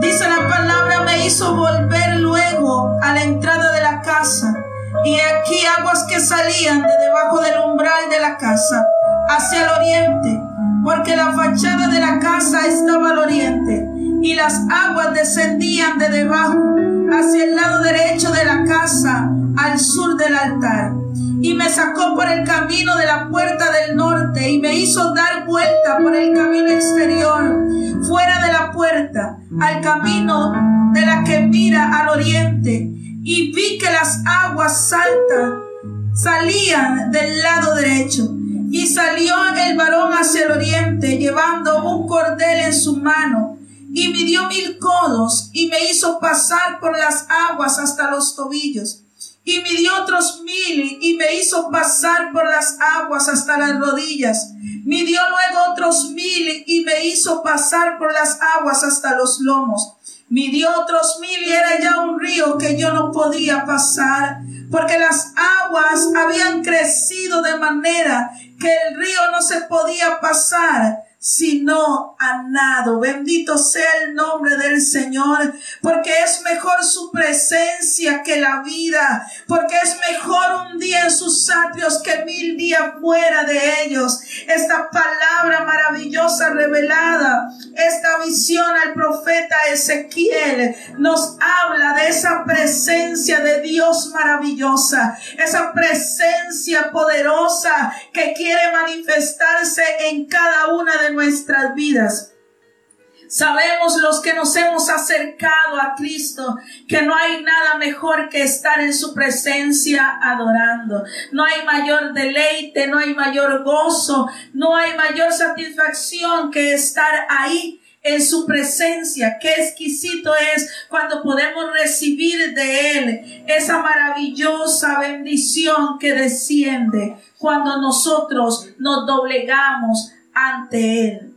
Dice la palabra, me hizo volver luego a la entrada de la casa. Y aquí aguas que salían de debajo del umbral de la casa hacia el oriente, porque la fachada de la casa estaba al oriente y las aguas descendían de debajo hacia el lado derecho de la casa al sur del altar y me sacó por el camino de la puerta del norte y me hizo dar vuelta por el camino exterior, fuera de la puerta, al camino de la que mira al oriente, y vi que las aguas salían del lado derecho. Y salió el varón hacia el oriente, llevando un cordel en su mano, y midió mil codos, y me hizo pasar por las aguas hasta los tobillos y midió otros mil y me hizo pasar por las aguas hasta las rodillas. Midió luego otros mil y me hizo pasar por las aguas hasta los lomos. Midió otros mil y era ya un río que yo no podía pasar, porque las aguas habían crecido de manera que el río no se podía pasar sino a nado. Bendito sea el nombre del Señor, porque es mejor su presencia que la vida, porque es mejor un día en sus atrios que mil días fuera de ellos. Esta palabra maravillosa revelada, esta visión al profeta Ezequiel nos habla de esa presencia de Dios maravillosa, esa presencia poderosa que quiere manifestarse en cada una de nuestras vidas. Sabemos los que nos hemos acercado a Cristo que no hay nada mejor que estar en su presencia adorando. No hay mayor deleite, no hay mayor gozo, no hay mayor satisfacción que estar ahí en su presencia. Qué exquisito es cuando podemos recibir de Él esa maravillosa bendición que desciende cuando nosotros nos doblegamos ante Él.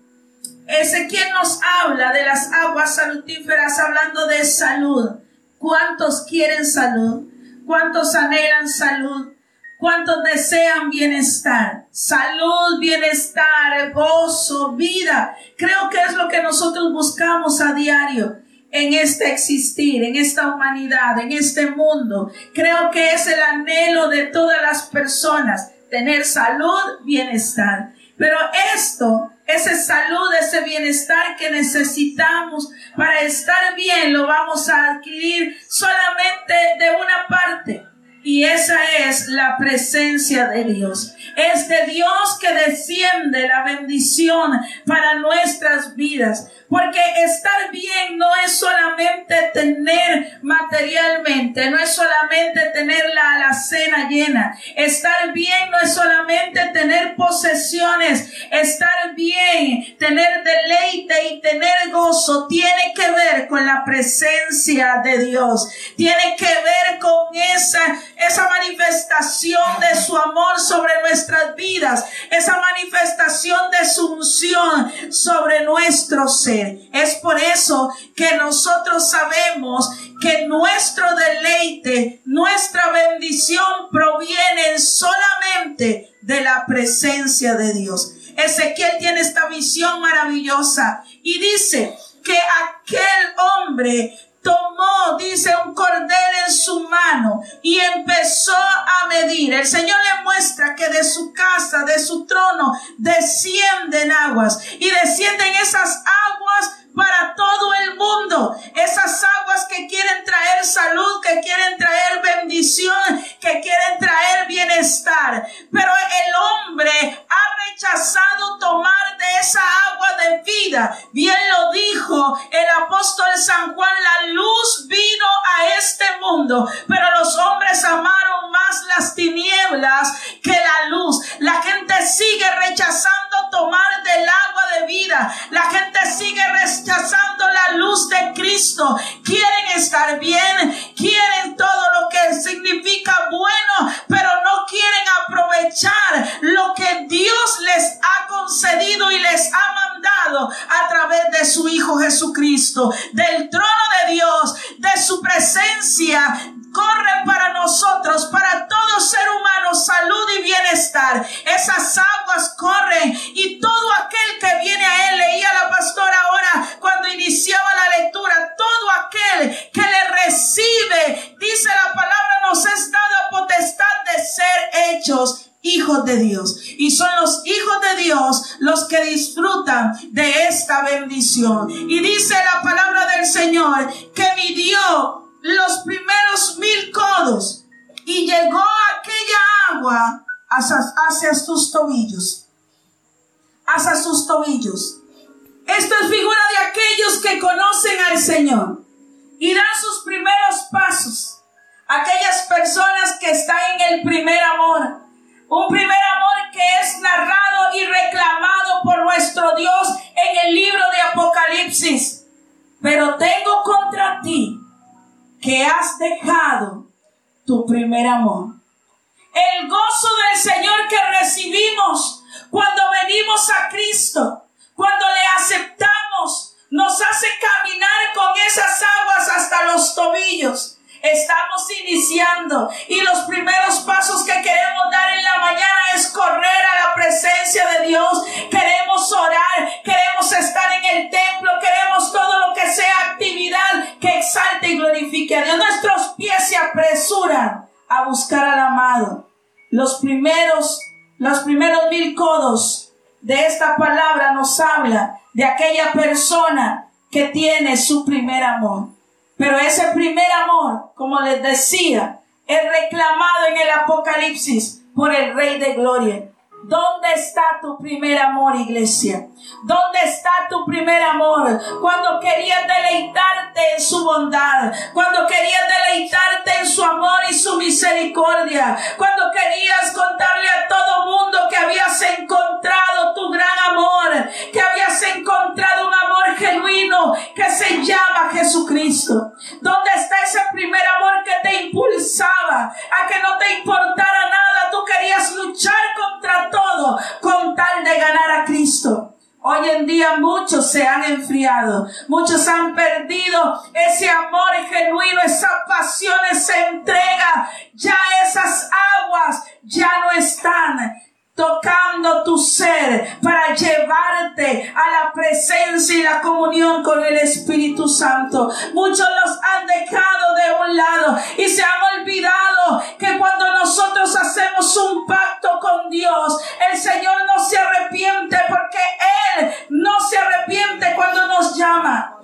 Ezequiel nos habla de las aguas salutíferas hablando de salud. ¿Cuántos quieren salud? ¿Cuántos anhelan salud? ¿Cuántos desean bienestar? Salud, bienestar, gozo, vida. Creo que es lo que nosotros buscamos a diario en este existir, en esta humanidad, en este mundo. Creo que es el anhelo de todas las personas, tener salud, bienestar. Pero esto, ese salud, ese bienestar que necesitamos para estar bien, lo vamos a adquirir solamente de una parte. Y esa es la presencia de Dios. Es de Dios que desciende la bendición para nuestras vidas. Porque estar bien no es solamente tener materialmente, no es solamente tener la alacena llena. Estar bien no es solamente tener posesiones. Estar bien, tener deleite y tener gozo tiene que ver con la presencia de Dios. Tiene que ver con esa, esa manifestación de su amor sobre nuestras vidas. Esa manifestación de su unción sobre nuestro ser. Es por eso que nosotros sabemos que nuestro deleite, nuestra bendición provienen solamente de la presencia de Dios. Ezequiel tiene esta visión maravillosa y dice que aquel hombre tomó, dice, un cordel en su mano y empezó a medir. El Señor le muestra que de su casa, de su trono, descienden aguas y descienden esas aguas para todo el mundo. Esas aguas que quieren traer salud, que quieren traer bendición, que quieren traer bienestar. Pero el hombre ha rechazado tomar de esa agua de vida. Bien lo dijo el apóstol San Juan, la luz vino a este mundo, pero los hombres amaron las tinieblas que la luz. La gente sigue rechazando tomar del agua de vida. La gente sigue rechazando la luz de Cristo. Quieren estar bien, quieren todo lo que Aquellas personas que están en el primer amor. Un primer amor que es narrado y reclamado por nuestro Dios en el libro de Apocalipsis. Pero tengo contra ti que has dejado tu primer amor. El gozo del Señor que recibimos cuando venimos a Cristo, cuando le aceptamos, nos hace caminar con esas aguas hasta los tobillos. Estamos iniciando y los primeros pasos que queremos dar en la mañana es correr a la presencia de Dios. Queremos orar, queremos estar en el templo, queremos todo lo que sea actividad que exalte y glorifique a Dios. Nuestros pies se apresuran a buscar al amado. Los primeros, los primeros mil codos de esta palabra nos habla de aquella persona que tiene su primer amor. Pero ese primer amor, como les decía, es reclamado en el Apocalipsis por el Rey de Gloria. ¿Dónde está tu primer amor, iglesia? ¿Dónde está tu primer amor? Cuando querías deleitarte en su bondad, cuando querías deleitarte en su amor y su misericordia, cuando querías contarle a todo mundo que habías encontrado tu gran amor, que habías encontrado un amor genuino que se llama Jesucristo. ¿Dónde está ese primer amor que te impulsaba a que no te importara nada? Tú querías luchar contra todo con tal de ganar a Cristo. Hoy en día muchos se han enfriado, muchos han perdido ese amor genuino, esa pasión, esa entrega. Ya esas aguas ya no están tocando tu ser para llevarte a la presencia y la comunión con el Espíritu Santo. Muchos los han dejado de un lado y se han Dios, el Señor no se arrepiente porque Él no se arrepiente cuando nos llama.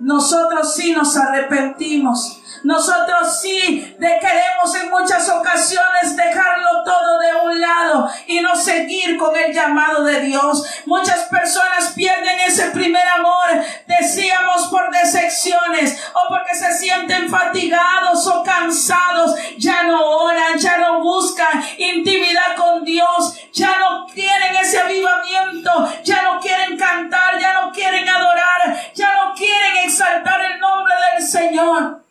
Nosotros sí nos arrepentimos nosotros sí de queremos en muchas ocasiones dejarlo todo de un lado y no seguir con el llamado de Dios. Muchas personas pierden ese primer amor, decíamos por decepciones o porque se sienten fatigados o cansados, ya no oran, ya no buscan intimidad con Dios, ya no quieren ese avivamiento, ya no quieren cantar, ya no quieren adorar, ya no quieren exaltar el nombre del Señor.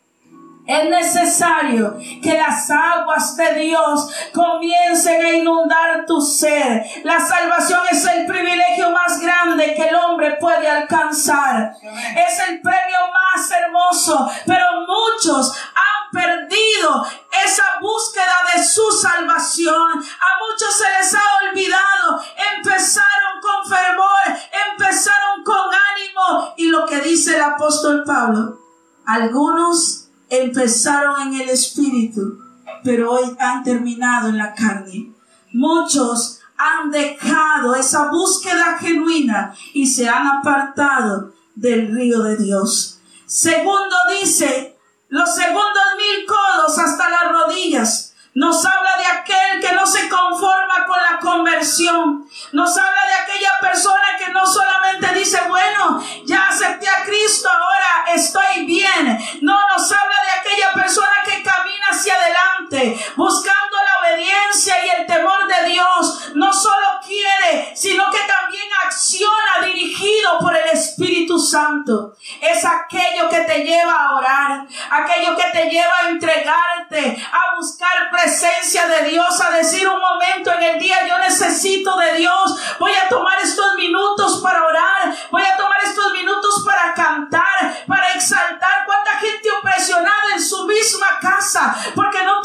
Es necesario que las aguas de Dios comiencen a inundar tu ser. La salvación es el privilegio más grande que el hombre puede alcanzar. Es el premio más hermoso, pero muchos han perdido esa búsqueda de su salvación. A muchos se les ha olvidado. Empezaron con fervor, empezaron con ánimo. Y lo que dice el apóstol Pablo, algunos empezaron en el espíritu, pero hoy han terminado en la carne. Muchos han dejado esa búsqueda genuina y se han apartado del río de Dios. Segundo dice, los segundos mil codos hasta las rodillas. Nos habla de aquel que no se conforma con la conversión. Nos habla de aquella persona que no solamente dice, bueno, ya acepté a Cristo, ahora estoy bien. No, nos habla de aquella persona que camina hacia adelante, buscando la obediencia y el temor de Dios. No solo quiere, sino que también acciona dirigido por el Espíritu Santo. Es aquello que te lleva a orar, aquello que te lleva a buscar de Dios, a decir un momento en el día, yo necesito de Dios, voy a tomar estos minutos para orar, voy a tomar estos minutos para cantar, para exaltar. ¿Cuánta gente impresionada en su misma casa? Porque no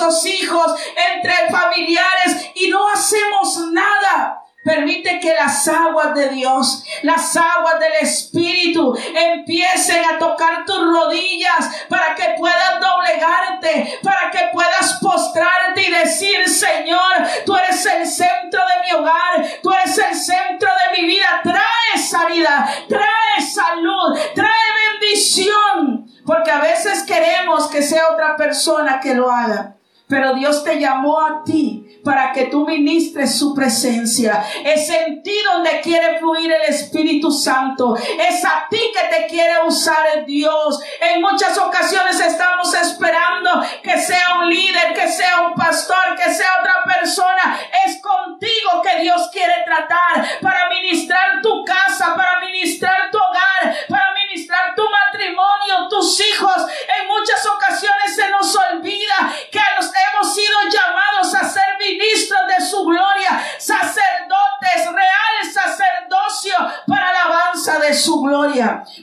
esposos, hijos, entre familiares y no hacemos nada? Permite que las aguas de Dios, las aguas del Espíritu empiecen a tocar tus rodillas para que puedas doblegarte, para que puedas postrarte y decir, Señor, tú eres el centro de mi hogar, tú eres el centro de mi vida. Trae sanidad, trae salud, trae bendición, porque a veces queremos que sea otra persona que lo haga. Pero Dios te llamó a ti para que tú ministres su presencia. Es en ti donde quiere fluir el Espíritu Santo. Es a ti que te quiere usar Dios. En muchas ocasiones estamos esperando que sea un líder, que sea un pastor, que sea otra persona. Es contigo que Dios quiere tratar para ministrar tu casa, para ministrar tu hogar, para ministrar tu matrimonio, tus hijos. En muchas ocasiones se nos olvida que nos hemos sido llamados a ser ministros de su gloria, sacerdotes, real sacerdocio para alabanza de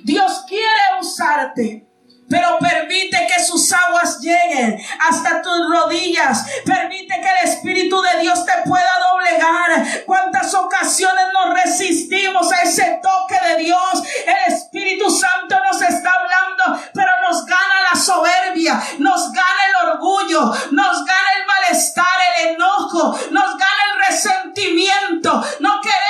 Dios quiere usarte. Pero permite que sus aguas lleguen hasta tus rodillas. Permite que el Espíritu de Dios te pueda doblegar. Cuántas ocasiones nos resistimos a ese toque de Dios. El Espíritu Santo nos está hablando, pero nos gana la soberbia, nos gana el orgullo, nos gana el malestar, el enojo, nos gana el resentimiento. No queremos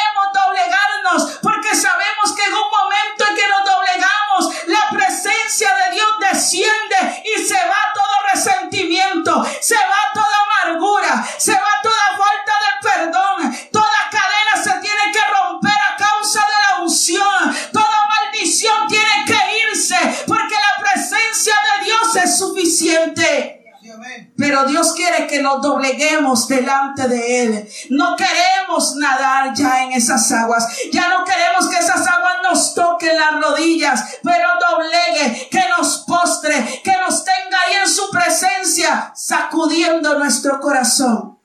desciende y se va todo resentimiento, se va toda amargura, se va toda falta de perdón, toda cadena se tiene que romper a causa de la unción, toda maldición tiene que irse porque la presencia de Dios es suficiente. Pero Dios quiere que nos dobleguemos delante de Él. No queremos nadar ya en esas aguas. Ya no queremos que esas aguas nos toquen las rodillas, pero doblegue, que nos postre, que nos tenga ahí en su presencia, sacudiendo nuestro corazón.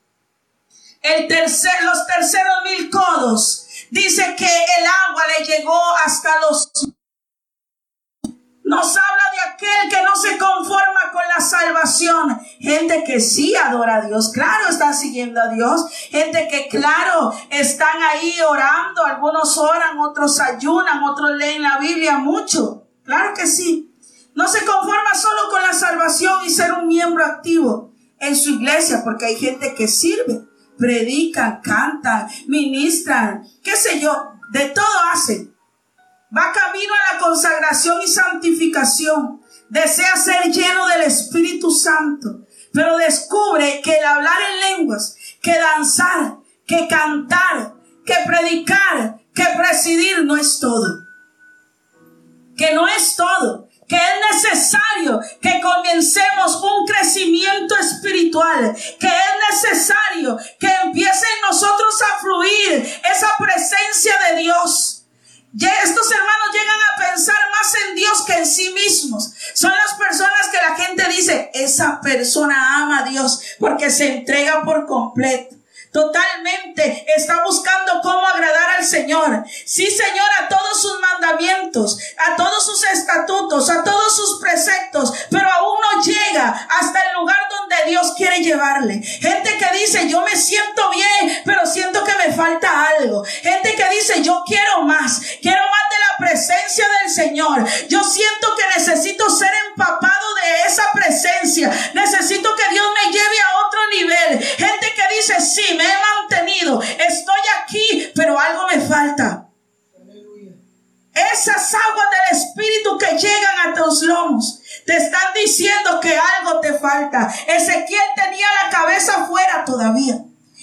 El tercer, los terceros mil codos dice que el agua le llegó hasta los nos habla de aquel que no se conforma con la salvación. Gente que sí adora a Dios, claro, están siguiendo a Dios. Gente que, claro, están ahí orando. Algunos oran, otros ayunan, otros leen la Biblia mucho. Claro que sí. No se conforma solo con la salvación y ser un miembro activo en su iglesia, porque hay gente que sirve, predican, cantan, ministran, qué sé yo, de todo hacen va camino a la consagración y santificación, desea ser lleno del Espíritu Santo, pero descubre que el hablar en lenguas, que danzar, que cantar, que predicar, que presidir no es todo. Que no es todo. Que es necesario que comencemos un crecimiento espiritual. Que es necesario que empiece en nosotros a fluir esa presencia de Dios estos hermanos llegan a pensar más en Dios que en sí mismos. Son las personas que la gente dice, esa persona ama a Dios porque se entrega por completo. Totalmente está buscando cómo agradar al Señor. Sí, Señor, a todos sus mandamientos, a todos sus estatutos, a todos sus preceptos, pero aún no llega hasta el lugar donde Dios quiere llevarle. Gente que dice, yo me siento bien, pero siento que me falta algo. Gente que dice, yo quiero más, quiero más de la presencia del Señor. Yo siento que necesito ser empapado de esa presencia. Necesito que Dios me lleve a otro nivel. Gente que dice, sí, me he mantenido, estoy aquí, pero algo me falta. Esas aguas del Espíritu que llegan a tus lomos te están diciendo que algo te Ezequiel tenía la cabeza fuera todavía.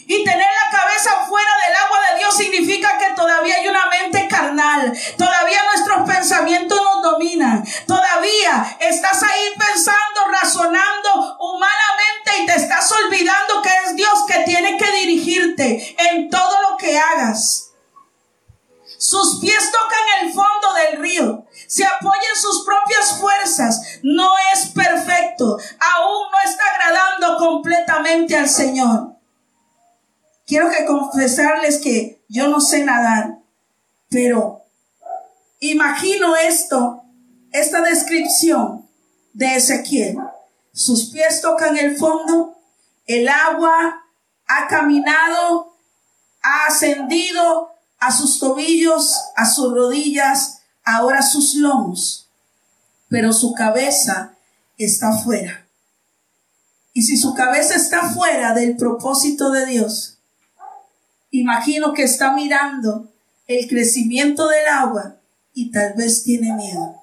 Y tener la cabeza fuera del agua de Dios significa que todavía hay una mente carnal. Todavía nuestros pensamientos nos dominan. Todavía estás ahí pensando, razonando humanamente y te estás olvidando que es Dios que tiene que dirigirte en todo lo que hagas. Sus pies tocan el fondo del río. Se apoya en sus propias fuerzas. No es perfecto. Aún no está agradando completamente al Señor. quiero que confesarles que yo no sé nadar, pero imagino esto, esta descripción de Ezequiel. Sus pies tocan el fondo, el agua ha caminado, ha ascendido a sus tobillos, a sus rodillas, ahora sus lomos, pero su cabeza está fuera. Y si su cabeza está fuera del propósito de Dios, imagino que está mirando el crecimiento del agua y tal vez tiene miedo.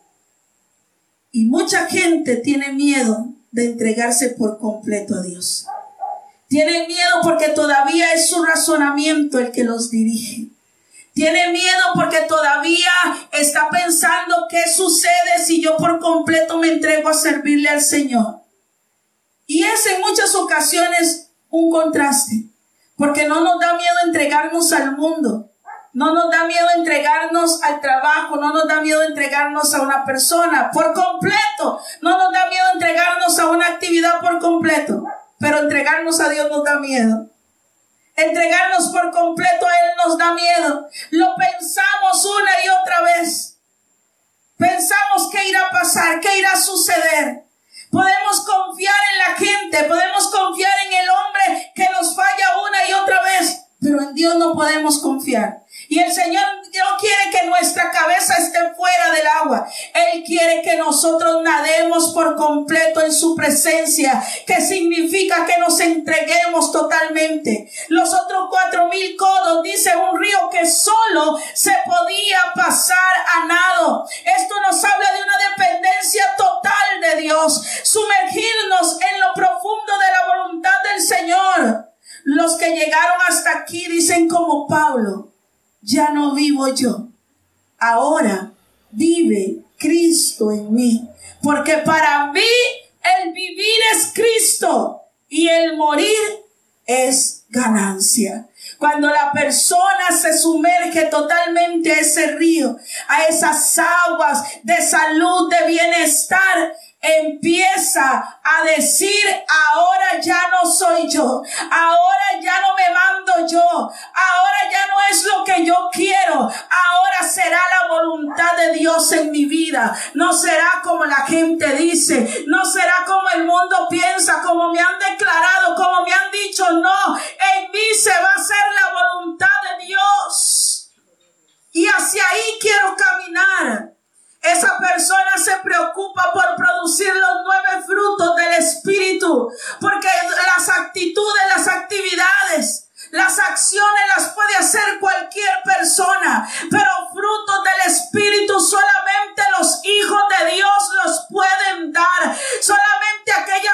Y mucha gente tiene miedo de entregarse por completo a Dios. Tiene miedo porque todavía es su razonamiento el que los dirige. Tiene miedo porque todavía está pensando qué sucede si yo por completo me entrego a servirle al Señor. Y es en muchas ocasiones un contraste, porque no nos da miedo entregarnos al mundo, no nos da miedo entregarnos al trabajo, no nos da miedo entregarnos a una persona por completo, no nos da miedo entregarnos a una actividad por completo, pero entregarnos a Dios nos da miedo. Entregarnos por completo a Él nos da miedo. Lo pensamos una y otra vez. Pensamos qué irá a pasar, qué irá a suceder. Podemos confiar en la gente, podemos confiar en el hombre que nos falla una y otra vez, pero en Dios no podemos confiar. Y el Señor no quiere que nuestra cabeza esté fuera del agua. Él quiere que nosotros nademos por completo en su presencia, que significa que nos entreguemos totalmente. Los otros cuatro mil codos, dice un río que solo se podía pasar a nado. Esto nos habla de una dependencia total de Dios, sumergirnos en lo profundo de la voluntad del Señor. Los que llegaron hasta aquí dicen como Pablo, ya no vivo yo. Ahora vive Cristo en mí. Porque para mí el vivir es Cristo y el morir es ganancia. Cuando la persona se sumerge totalmente a ese río, a esas aguas de salud, de bienestar, empieza a decir, ahora ya no soy yo, ahora ya no me mando yo, ahora ya no es lo que yo quiero, ahora será la voluntad de Dios en mi vida, no será como la gente dice, no será como el mundo piensa, como me han declarado, como me han dicho, no, en mí se va a hacer la voluntad de Dios. Y hacia ahí quiero caminar. Esa persona se preocupa por producir los nueve frutos del Espíritu, porque las actitudes, las actividades, las acciones las puede hacer cualquier persona, pero frutos del Espíritu solamente los hijos de Dios los pueden dar. Solamente aquellas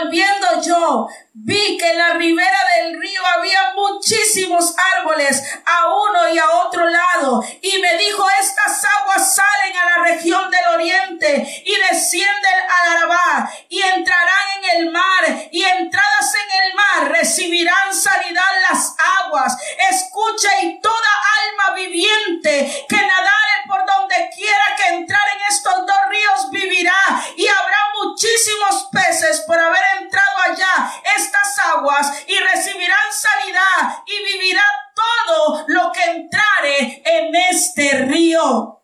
volviendo yo, vi que en la ribera del río había muchísimos árboles a uno y a otro lado. Y me dijo, estas aguas salen a la región del oriente y descienden al Arabá y entrarán en el mar y entradas en el mar recibirán sanidad las aguas. Escucha y toda alma viviente que nadare por donde quiera que entrar en estos dos ríos vivirá y habrá muchísimos peces por haber entrado allá estas aguas y recibirán sanidad y vivirá todo lo que entrare en este río.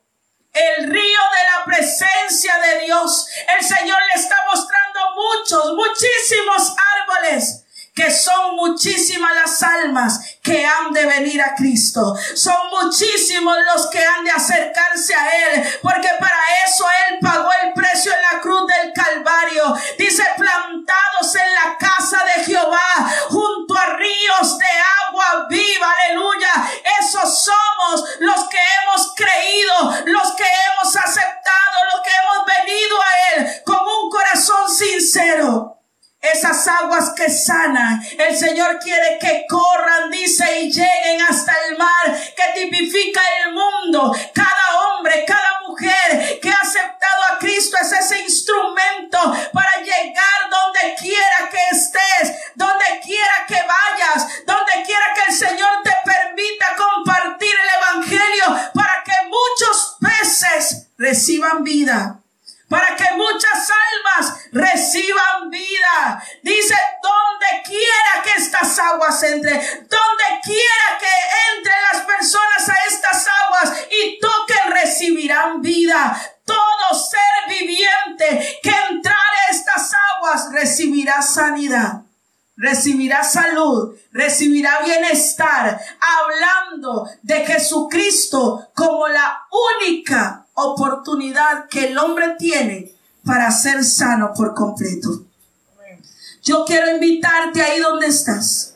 El río de la presencia de Dios. El Señor le está mostrando muchos, muchísimos árboles que son muchísimas las almas que han de venir a Cristo. Son muchísimos los que han de acercarse a Él, porque para eso Él pagó el precio en la cruz del Calvario. Dice, plantados aguas que sanan. El Señor quiere que corran, dice, y lleguen hasta el mar que tipifica el mundo. Cada hombre, cada mujer que ha aceptado a Cristo es ese instrumento para llegar donde quiera que estés, donde quiera que vayas, donde quiera que el Señor te permita compartir el Evangelio para que muchos peces reciban vida para que muchas almas reciban recibirá sanidad recibirá salud, recibirá bienestar, hablando de Jesucristo como la única oportunidad que el hombre tiene para ser sano por completo. Yo quiero invitarte ahí donde estás.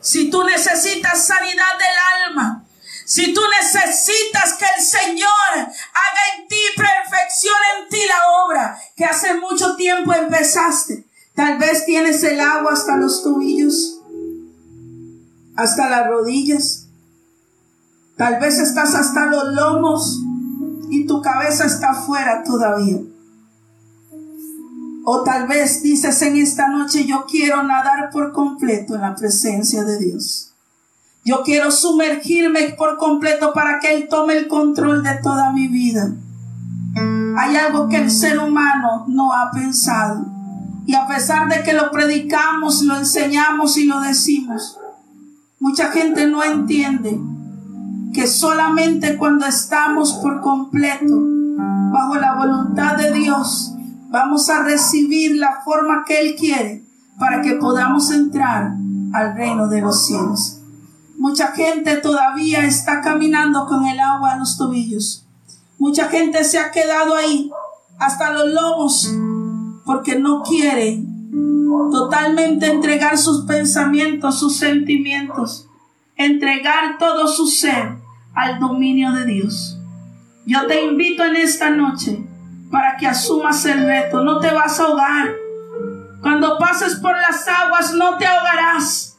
Si tú necesitas sanidad del alma, si tú necesitas que el Señor haga en ti perfección en ti la obra que hace mucho tiempo empezaste, tal vez tienes el agua hasta los tobillos, hasta las rodillas, tal vez estás hasta los lomos y tu cabeza está afuera todavía. O tal vez dices en esta noche, yo quiero nadar por completo en la presencia de Dios. Yo quiero sumergirme por completo para que Él tome el control de toda mi vida. Hay algo que el ser humano no ha pensado. Y a pesar de que lo predicamos, lo enseñamos y lo decimos, mucha gente no entiende que solamente cuando estamos por completo bajo la voluntad de Dios, vamos a recibir la forma que Él quiere para que podamos entrar al reino de los cielos. Mucha gente todavía está caminando con el agua a los tobillos. Mucha gente se ha quedado ahí hasta los lomos porque no quiere totalmente entregar sus pensamientos, sus sentimientos, entregar todo su ser al dominio de Dios. Yo te invito en esta noche para que asumas el reto. No te vas a ahogar. Cuando pases por las aguas no te ahogarás.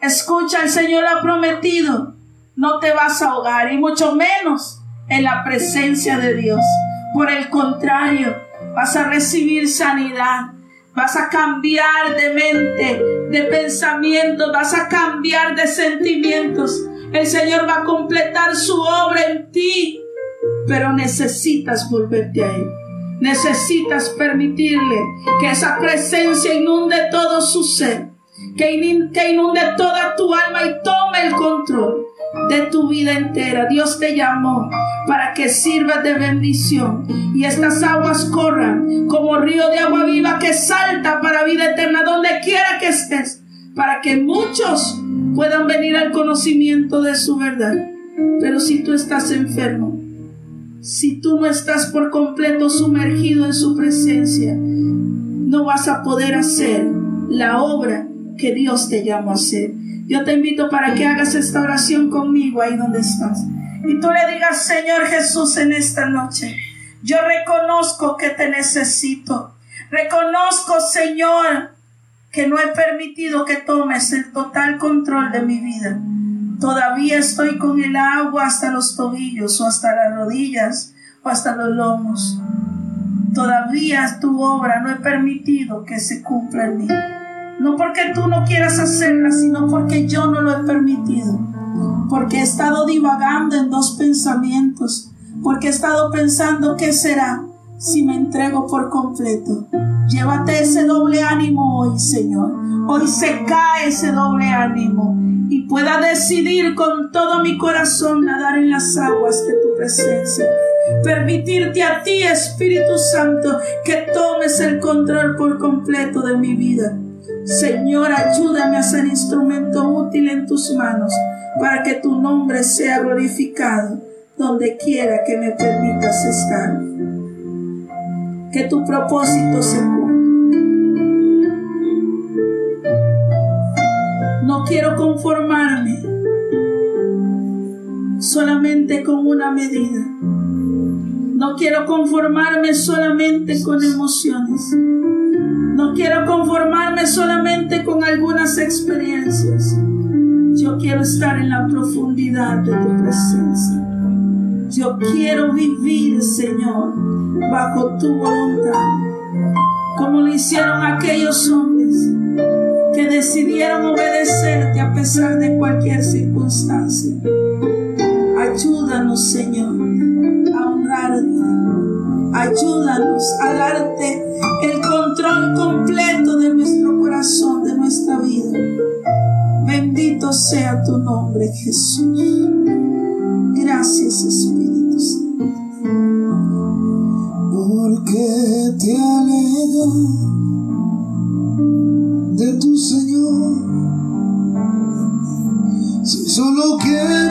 Escucha, el Señor ha prometido. No te vas a ahogar y mucho menos en la presencia de Dios. Por el contrario, vas a recibir sanidad. Vas a cambiar de mente, de pensamiento, vas a cambiar de sentimientos el Señor va a completar su obra en ti, pero necesitas volverte a Él. Necesitas permitirle que esa presencia inunde todo su ser, que inunde toda tu alma y tome el control de tu vida entera. Dios te llamó para que sirvas de bendición y estas aguas corran como río de agua viva que salta para vida eterna donde quiera que estés, para que muchos puedan venir al conocimiento de su verdad. Pero si tú estás enfermo, si tú no estás por completo sumergido en su presencia, no vas a poder hacer la obra que Dios te llama a hacer. Yo te invito para que hagas esta oración conmigo ahí donde estás. Y tú le digas, Señor Jesús, en esta noche, yo reconozco que te necesito. Reconozco, Señor, que no he permitido que tomes el total control de mi vida. Todavía estoy con el agua hasta los tobillos o hasta las rodillas o hasta los lomos. Todavía tu obra no he permitido que se cumpla en mí. No porque tú no quieras hacerla, sino porque yo no lo he permitido. Porque he estado divagando en dos pensamientos. Porque he estado pensando qué será si me entrego por completo. Llévate ese doble ánimo hoy, Señor. Hoy se cae ese doble ánimo y pueda decidir con todo mi corazón nadar en las aguas de tu presencia. Permitirte a ti, Espíritu Santo, que tomes el control por completo de mi vida. Señor, ayúdame a ser instrumento útil en tus manos para que tu nombre sea glorificado donde quiera que me permitas estar. Que tu propósito se cumpla. No quiero conformarme solamente con una medida. No quiero conformarme solamente con emociones. No quiero conformarme solamente con algunas experiencias. Yo quiero estar en la profundidad de tu presencia. Yo quiero vivir, Señor, bajo tu voluntad, como lo hicieron aquellos hombres que decidieron obedecerte a pesar de cualquier circunstancia. Ayúdanos, Señor, a honrarte. Ayúdanos a darte el control completo de nuestro corazón, de nuestra vida. Bendito sea tu nombre, Jesús. Gracias, Espíritu Santo. Porque te alegra de tu Señor. Si solo quieres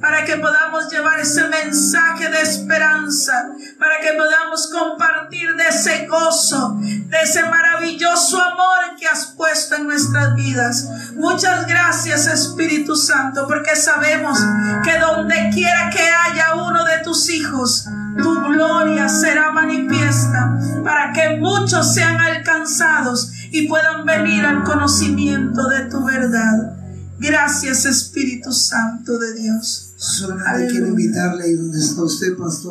para que podamos llevar ese mensaje de esperanza, para que podamos compartir de ese gozo, de ese maravilloso amor que has puesto en nuestras vidas. Muchas gracias Espíritu Santo, porque sabemos que donde quiera que haya uno de tus hijos, tu gloria será manifiesta para que muchos sean alcanzados y puedan venir al conocimiento de tu verdad. Gracias Espíritu Santo de Dios. Solamente quiero invitarle donde está usted, pastor.